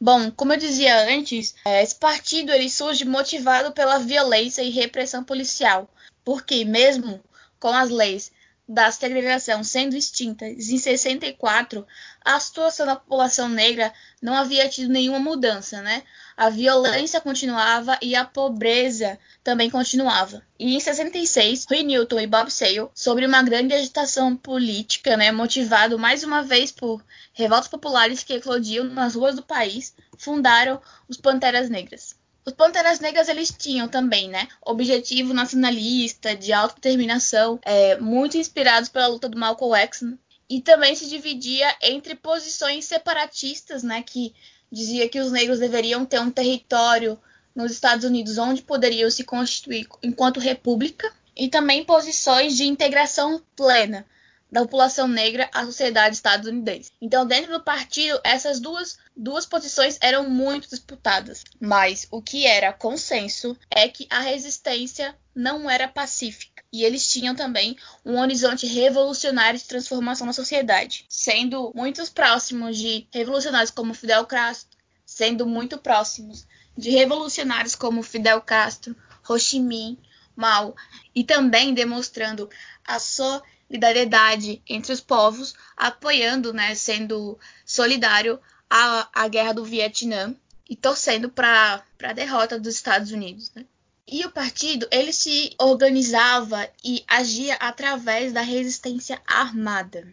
Bom, como eu dizia antes, esse partido ele surge motivado pela violência e repressão policial, porque mesmo com as leis da segregação sendo extintas em 64, a situação da população negra não havia tido nenhuma mudança, né? A violência continuava e a pobreza também continuava. E em 66, Rui Newton e Bob Sale, sobre uma grande agitação política, né, motivado mais uma vez por revoltas populares que eclodiam nas ruas do país, fundaram os Panteras Negras. Os Panteras Negras eles tinham também, né, objetivo nacionalista, de autodeterminação, é, muito inspirados pela luta do Malcolm X, e também se dividia entre posições separatistas, né, que dizia que os negros deveriam ter um território nos Estados Unidos onde poderiam se constituir enquanto república, e também posições de integração plena, da população negra à sociedade estadunidense. Então, dentro do partido, essas duas, duas posições eram muito disputadas. Mas o que era consenso é que a resistência não era pacífica. E eles tinham também um horizonte revolucionário de transformação na sociedade, sendo muito próximos de revolucionários como Fidel Castro, sendo muito próximos de revolucionários como Fidel Castro, Ho Chi Minh, Mao, e também demonstrando a solidariedade entre os povos, apoiando, né, sendo solidário à, à guerra do Vietnã e torcendo para a derrota dos Estados Unidos. Né? E o partido ele se organizava e agia através da resistência armada,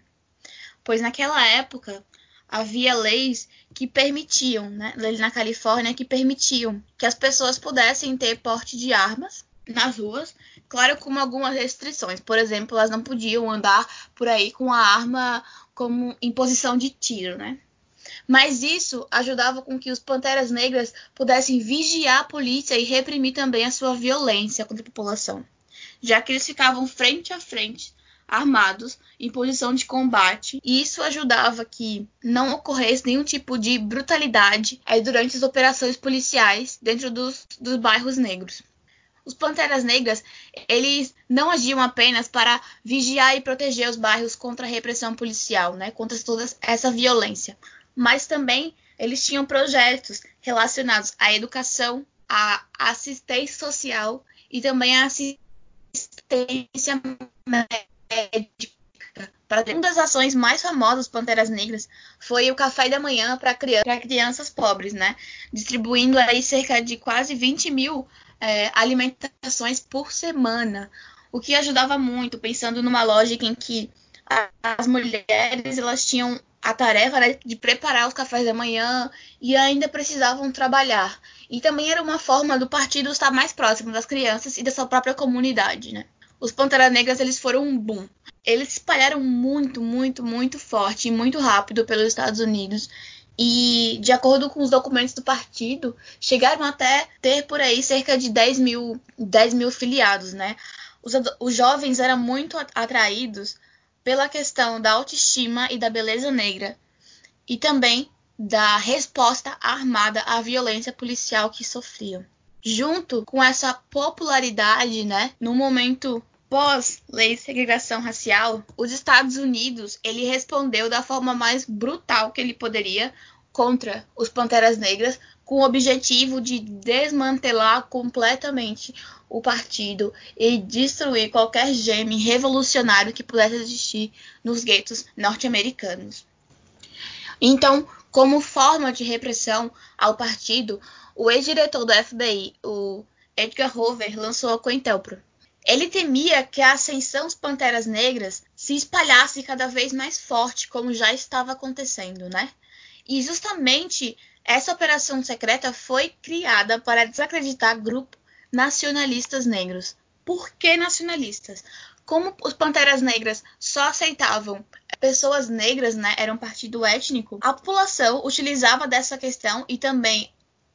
pois naquela época havia leis que permitiam, né, leis na Califórnia que permitiam que as pessoas pudessem ter porte de armas nas ruas, claro, com algumas restrições. Por exemplo, elas não podiam andar por aí com a arma como em posição de tiro, né? Mas isso ajudava com que os Panteras Negras pudessem vigiar a polícia e reprimir também a sua violência contra a população, já que eles ficavam frente a frente, armados, em posição de combate, e isso ajudava que não ocorresse nenhum tipo de brutalidade durante as operações policiais dentro dos, dos bairros negros. Os Panteras Negras, eles não agiam apenas para vigiar e proteger os bairros contra a repressão policial, né, contra toda essa violência, mas também eles tinham projetos relacionados à educação, à assistência social e também à assistência médica. Uma das ações mais famosas dos Panteras Negras foi o café da manhã para crianças pobres, né? Distribuindo aí cerca de quase 20 mil é, alimentações por semana, o que ajudava muito, pensando numa lógica em que as mulheres elas tinham a tarefa né, de preparar os cafés da manhã e ainda precisavam trabalhar. E também era uma forma do partido estar mais próximo das crianças e da sua própria comunidade, né? Os Panteras Negras eles foram um boom. Eles se espalharam muito, muito, muito forte e muito rápido pelos Estados Unidos e, de acordo com os documentos do partido, chegaram até ter por aí cerca de 10 mil, 10 mil filiados, né? Os, os jovens eram muito atraídos pela questão da autoestima e da beleza negra, e também da resposta armada à violência policial que sofriam. Junto com essa popularidade, né, no momento pós-lei de segregação racial, os Estados Unidos ele respondeu da forma mais brutal que ele poderia contra os Panteras Negras, com o objetivo de desmantelar completamente o partido e destruir qualquer geme revolucionário que pudesse existir nos guetos norte-americanos. Então, Como forma de repressão ao partido, o ex-diretor do FBI, o Edgar Hoover, lançou a COINTELPRO. Ele temia que a ascensão dos Panteras Negras se espalhasse cada vez mais forte, como já estava acontecendo, né? E justamente essa operação secreta foi criada para desacreditar grupos nacionalistas negros. Por que nacionalistas? Como os Panteras Negras só aceitavam pessoas negras, né, era um partido étnico, a população utilizava dessa questão e também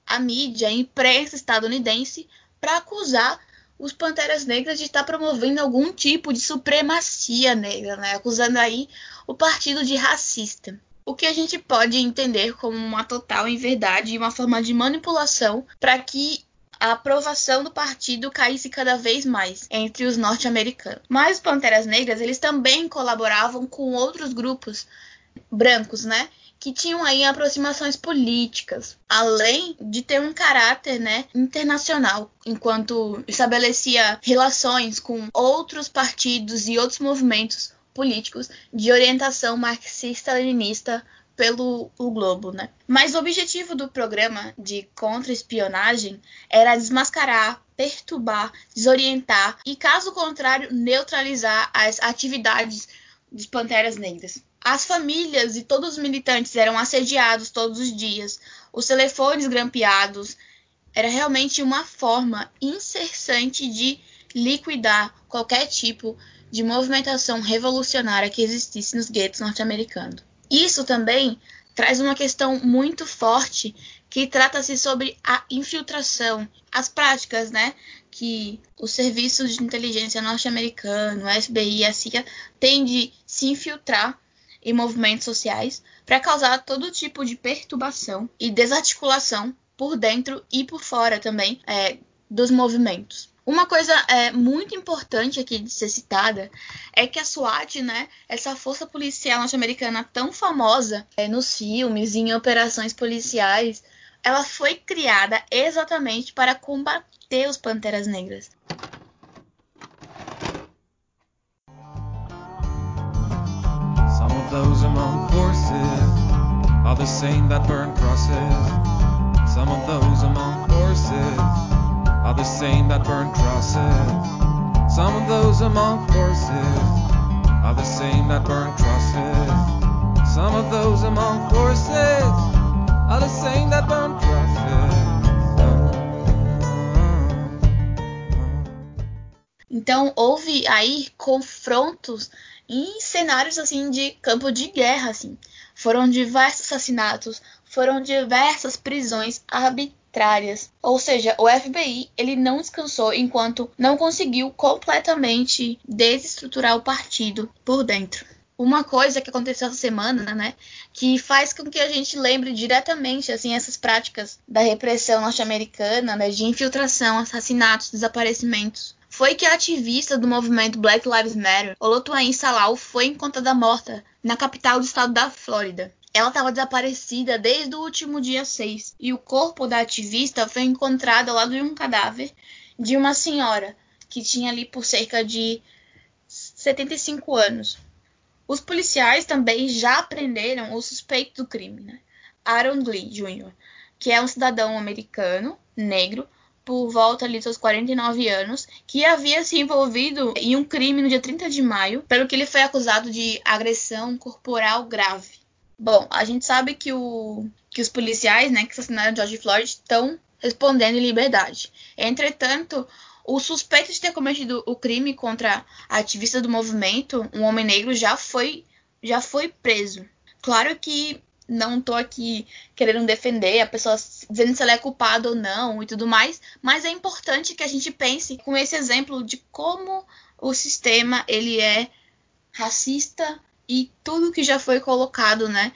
a mídia, a imprensa estadunidense, para acusar os Panteras Negras de estar promovendo algum tipo de supremacia negra, né, acusando aí o partido de racista. O que a gente pode entender como uma total inverdade e uma forma de manipulação para que a aprovação do partido caísse cada vez mais entre os norte-americanos. Mas os Panteras Negras, eles também colaboravam com outros grupos brancos, né? Que tinham aí aproximações políticas, além de ter um caráter né, internacional, enquanto estabelecia relações com outros partidos e outros movimentos políticos de orientação marxista-leninista pelo o globo, né? Mas o objetivo do programa de contra-espionagem era desmascarar, perturbar, desorientar e, caso contrário, neutralizar as atividades dos Panteras Negras. As famílias e todos os militantes eram assediados todos os dias, os telefones grampeados. Era realmente uma forma incessante de liquidar qualquer tipo de movimentação revolucionária que existisse nos guetos norte-americanos. Isso também traz uma questão muito forte que trata-se sobre a infiltração, as práticas, né, que os serviços de inteligência norte-americano, FBI a CIA têm de se infiltrar em movimentos sociais para causar todo tipo de perturbação e desarticulação por dentro e por fora também é, dos movimentos. Uma coisa é, muito importante aqui de ser citada é que a SWAT, né, essa força policial norte-americana tão famosa é, nos filmes em operações policiais, ela foi criada exatamente para combater os Panteras Negras. Some of those among horses are the same that burn crosses. Are the same that burn crosses. Some of those among horses are the same that burn crosses. Some of those among horses are the same that burn crosses. Então houve aí confrontos em cenários assim de campo de guerra, assim. Foram diversos assassinatos, foram diversas prisões arbitrárias arbitrárias. Ou seja, o FBI ele não descansou enquanto não conseguiu completamente desestruturar o partido por dentro. Uma coisa que aconteceu essa semana, né, que faz com que a gente lembre diretamente assim essas práticas da repressão norte-americana, né, de infiltração, assassinatos, desaparecimentos, foi que a ativista do movimento Black Lives Matter, Olotuain Salau, foi encontrada morta na capital do estado da Flórida. Ela estava desaparecida desde o último dia 6 e o corpo da ativista foi encontrado ao lado de um cadáver de uma senhora que tinha ali por cerca de 75 anos. Os policiais também já prenderam o suspeito do crime, né? Aaron Lee Jr., que é um cidadão americano, negro, por volta ali dos seus 49 anos, que havia se envolvido em um crime no dia 30 de maio, pelo que ele foi acusado de agressão corporal grave. Bom, a gente sabe que, o, que os policiais né, que assassinaram George Floyd estão respondendo em liberdade. Entretanto, o suspeito de ter cometido o crime contra a ativista do movimento, um homem negro, já foi, já foi preso. Claro que não estou aqui querendo defender a pessoa dizendo se ela é culpada ou não e tudo mais, mas é importante que a gente pense com esse exemplo de como o sistema ele é racista, e tudo que já foi colocado, né?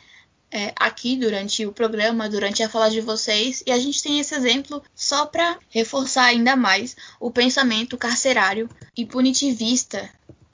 É, aqui durante o programa, durante a fala de vocês, e a gente tem esse exemplo só para reforçar ainda mais o pensamento carcerário e punitivista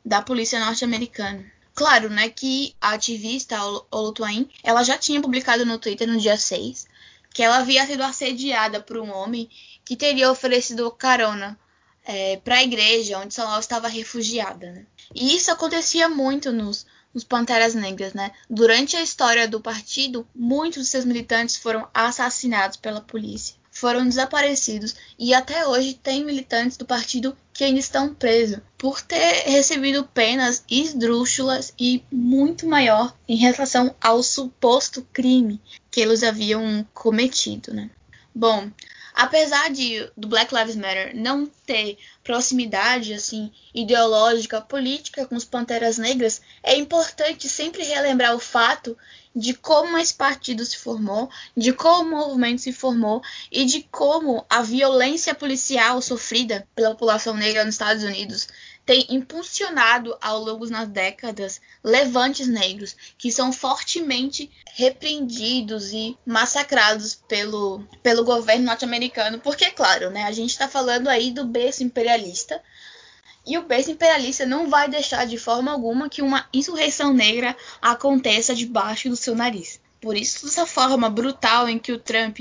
da polícia norte-americana. Claro, né, que a ativista Olutuain, ela já tinha publicado no Twitter no dia 6 que ela havia sido assediada por um homem que teria oferecido carona é, para a igreja onde Saló estava refugiada. Né? E isso acontecia muito nos, nos Panteras Negras. Né? Durante a história do partido, muitos de seus militantes foram assassinados pela polícia, foram desaparecidos e até hoje tem militantes do partido que ainda estão presos por ter recebido penas esdrúxulas e muito maior em relação ao suposto crime que eles haviam cometido. Né? Bom, apesar de do Black Lives Matter não ter proximidade assim ideológica política com os Panteras Negras, é importante sempre relembrar o fato de como esse partido se formou, de como o movimento se formou e de como a violência policial sofrida pela população negra nos Estados Unidos tem impulsionado ao longo das décadas levantes negros que são fortemente repreendidos e massacrados pelo, pelo governo norte-americano, porque, claro, né, a gente está falando aí do berço imperialista, e o berço imperialista não vai deixar de forma alguma que uma insurreição negra aconteça debaixo do seu nariz. Por isso, dessa forma brutal em que o Trump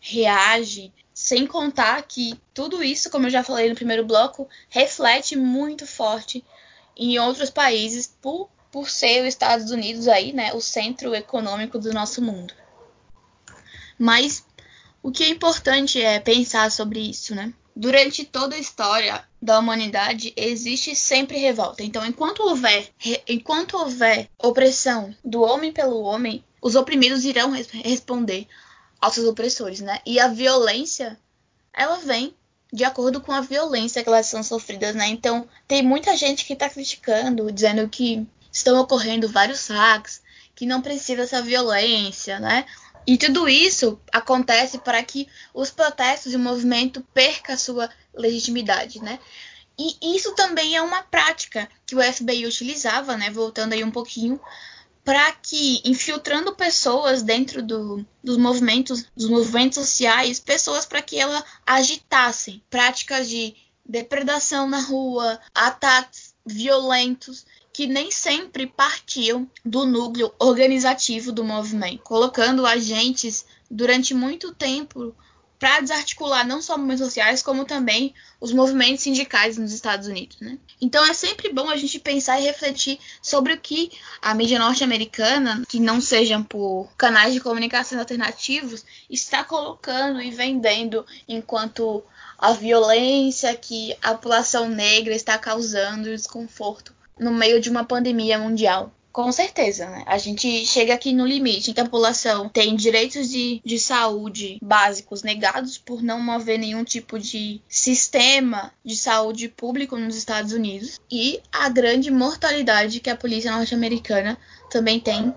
reage sem contar que tudo isso, como eu já falei no primeiro bloco, reflete muito forte em outros países por, por ser os Estados Unidos aí, né, o centro econômico do nosso mundo. Mas o que é importante é pensar sobre isso, né? Durante toda a história da humanidade existe sempre revolta. Então, enquanto houver, enquanto houver opressão do homem pelo homem, os oprimidos irão responder aos seus opressores, né? E a violência, ela vem de acordo com a violência que elas são sofridas, né? Então, tem muita gente que está criticando, dizendo que estão ocorrendo vários hacks, que não precisa essa violência, né? E tudo isso acontece para que os protestos e o movimento perca sua legitimidade, né? E isso também é uma prática que o FBI utilizava, né? Voltando aí um pouquinho, para que infiltrando pessoas dentro do, dos movimentos dos movimentos sociais, pessoas para que elas agitassem práticas de depredação na rua, ataques violentos que nem sempre partiam do núcleo organizativo do movimento, colocando agentes durante muito tempo para desarticular não só movimentos sociais, como também os movimentos sindicais nos Estados Unidos. Né? Então é sempre bom a gente pensar e refletir sobre o que a mídia norte-americana, que não sejam por canais de comunicação alternativos, está colocando e vendendo enquanto a violência que a população negra está causando e desconforto no meio de uma pandemia mundial. Com certeza, né? A gente chega aqui no limite em que a população tem direitos de, de saúde básicos negados por não haver nenhum tipo de sistema de saúde público nos Estados Unidos e a grande mortalidade que a polícia norte-americana também tem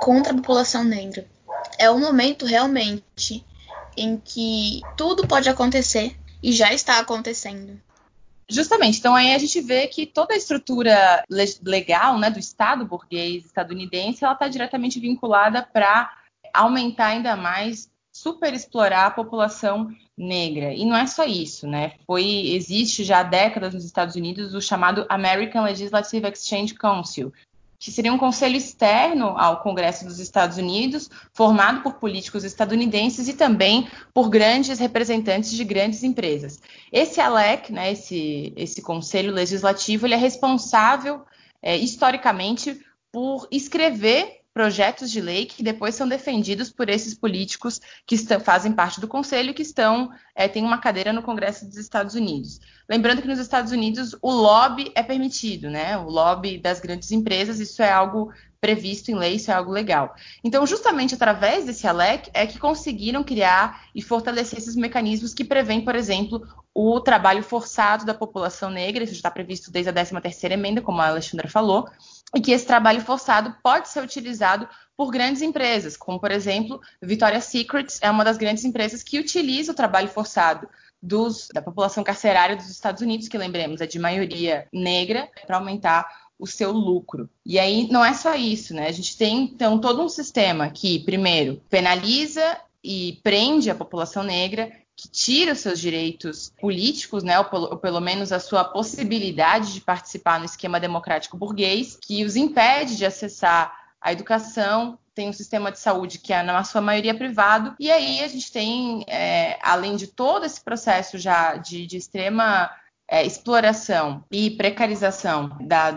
contra a população negra. É um momento realmente em que tudo pode acontecer e já está acontecendo. Justamente, então aí a gente vê que toda a estrutura legal né, do Estado burguês estadunidense ela está diretamente vinculada para aumentar ainda mais, superexplorar a população negra. E não é só isso, né? Foi, existe já há décadas nos Estados Unidos o chamado American Legislative Exchange Council, que seria um conselho externo ao Congresso dos Estados Unidos, formado por políticos estadunidenses e também por grandes representantes de grandes empresas. Esse ALEC, né, esse, esse conselho legislativo, ele é responsável é, historicamente por escrever projetos de lei que depois são defendidos por esses políticos que estão, fazem parte do Conselho e que estão é, têm uma cadeira no Congresso dos Estados Unidos. Lembrando que nos Estados Unidos o lobby é permitido, né? O lobby das grandes empresas, isso é algo previsto em lei, isso é algo legal. Então, justamente através desse ALEC é que conseguiram criar e fortalecer esses mecanismos que prevêem, por exemplo, o trabalho forçado da população negra, isso está previsto desde a 13ª emenda, como a Alexandra falou, e que esse trabalho forçado pode ser utilizado por grandes empresas, como por exemplo, Victoria's Secret é uma das grandes empresas que utiliza o trabalho forçado dos, da população carcerária dos Estados Unidos, que lembremos é de maioria negra, para aumentar o seu lucro. E aí não é só isso, né? A gente tem então todo um sistema que, primeiro, penaliza e prende a população negra, que tira os seus direitos políticos, né, ou, ou, pelo menos a sua possibilidade de participar no esquema democrático burguês, que os impede de acessar a educação, tem um sistema de saúde que é, na sua maioria, privado, e aí a gente tem, é, além de todo esse processo já de, de extrema é, exploração e precarização da,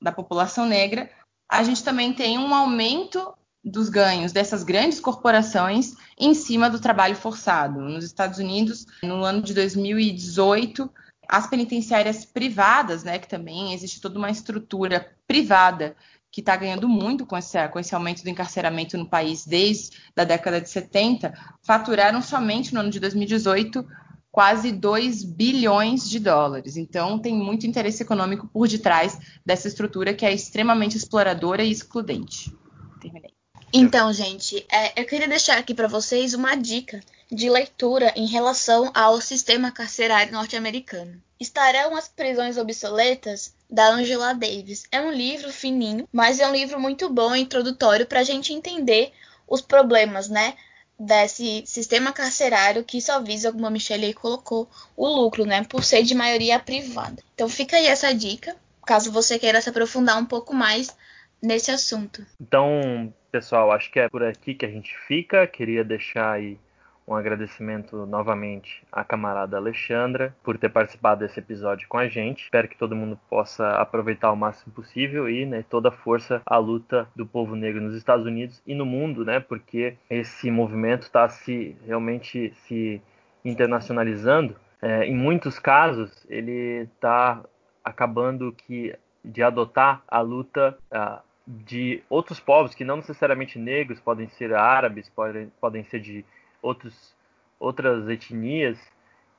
da população negra, a gente também tem um aumento dos ganhos dessas grandes corporações em cima do trabalho forçado. Nos Estados Unidos, no ano de 2018, as penitenciárias privadas, né, que também existe toda uma estrutura privada que está ganhando muito com esse, com esse aumento do encarceramento no país desde a década de 70, faturaram somente no ano de 2018 quase 2 bilhões de dólares. Então, tem muito interesse econômico por detrás dessa estrutura que é extremamente exploradora e excludente. Terminei. Então, gente, é, eu queria deixar aqui para vocês uma dica de leitura em relação ao sistema carcerário norte-americano. Estarão as prisões obsoletas da Angela Davis. É um livro fininho, mas é um livro muito bom, introdutório para a gente entender os problemas, né? desse sistema carcerário que só visa, como a Michelle aí colocou, o lucro, né, por ser de maioria privada. Então fica aí essa dica, caso você queira se aprofundar um pouco mais nesse assunto. Então, pessoal, acho que é por aqui que a gente fica. Queria deixar aí um agradecimento novamente à camarada Alexandra por ter participado desse episódio com a gente. Espero que todo mundo possa aproveitar o máximo possível e né, toda a força à luta do povo negro nos Estados Unidos e no mundo, né? Porque esse movimento está se realmente se internacionalizando. É, em muitos casos, ele está acabando que de adotar a luta de outros povos que não necessariamente negros, podem ser árabes, podem, podem ser de outros, outras etnias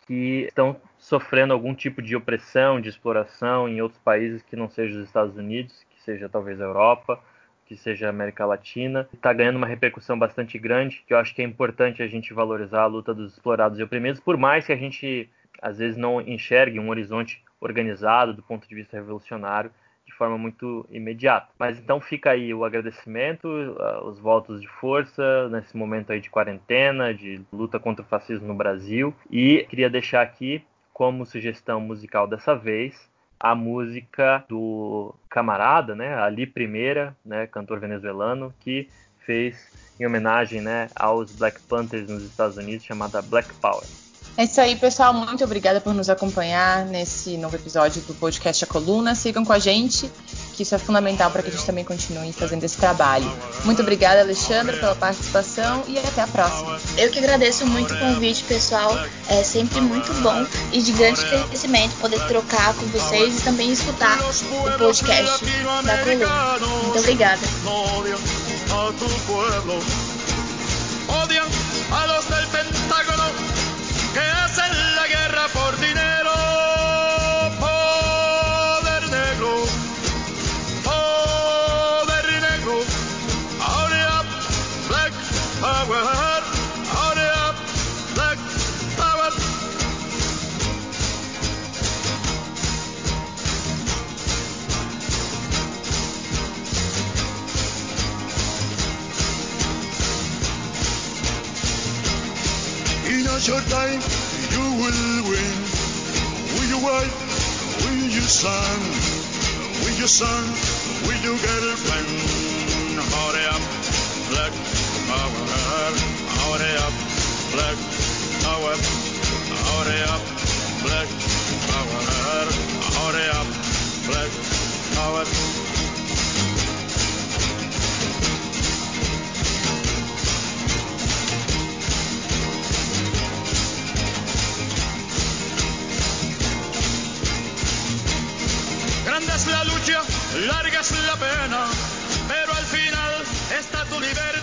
que estão sofrendo algum tipo de opressão, de exploração em outros países que não sejam os Estados Unidos, que seja talvez a Europa, que seja a América Latina. Está ganhando uma repercussão bastante grande, que eu acho que é importante a gente valorizar a luta dos explorados e oprimidos, por mais que a gente às vezes não enxergue um horizonte organizado do ponto de vista revolucionário, forma muito imediata. Mas então fica aí o agradecimento, os votos de força nesse momento aí de quarentena, de luta contra o fascismo no Brasil. E queria deixar aqui como sugestão musical dessa vez a música do camarada, né, Ali Primeira, né, cantor venezuelano, que fez em homenagem, né, aos Black Panthers nos Estados Unidos, chamada Black Power. É isso aí, pessoal. Muito obrigada por nos acompanhar nesse novo episódio do podcast A Coluna. Sigam com a gente, que isso é fundamental para que a gente também continue fazendo esse trabalho. Muito obrigada, Alexandra, pela participação e até a próxima. Eu que agradeço muito o convite, pessoal. É sempre muito bom e de grande crescimento poder trocar com vocês e também escutar o podcast da Coluna. Muito obrigada. que hacen la guerra por dinero. Poder negro, poder negro. Hurry up, black power. Hurry up, black power. A short time. Wife, with your son, with your son, with your girlfriend. Hurry up, black power. Hurry up, black power. Hurry up, black power. Hurry up, black power. lucha, larga es la pena, pero al final está tu libertad.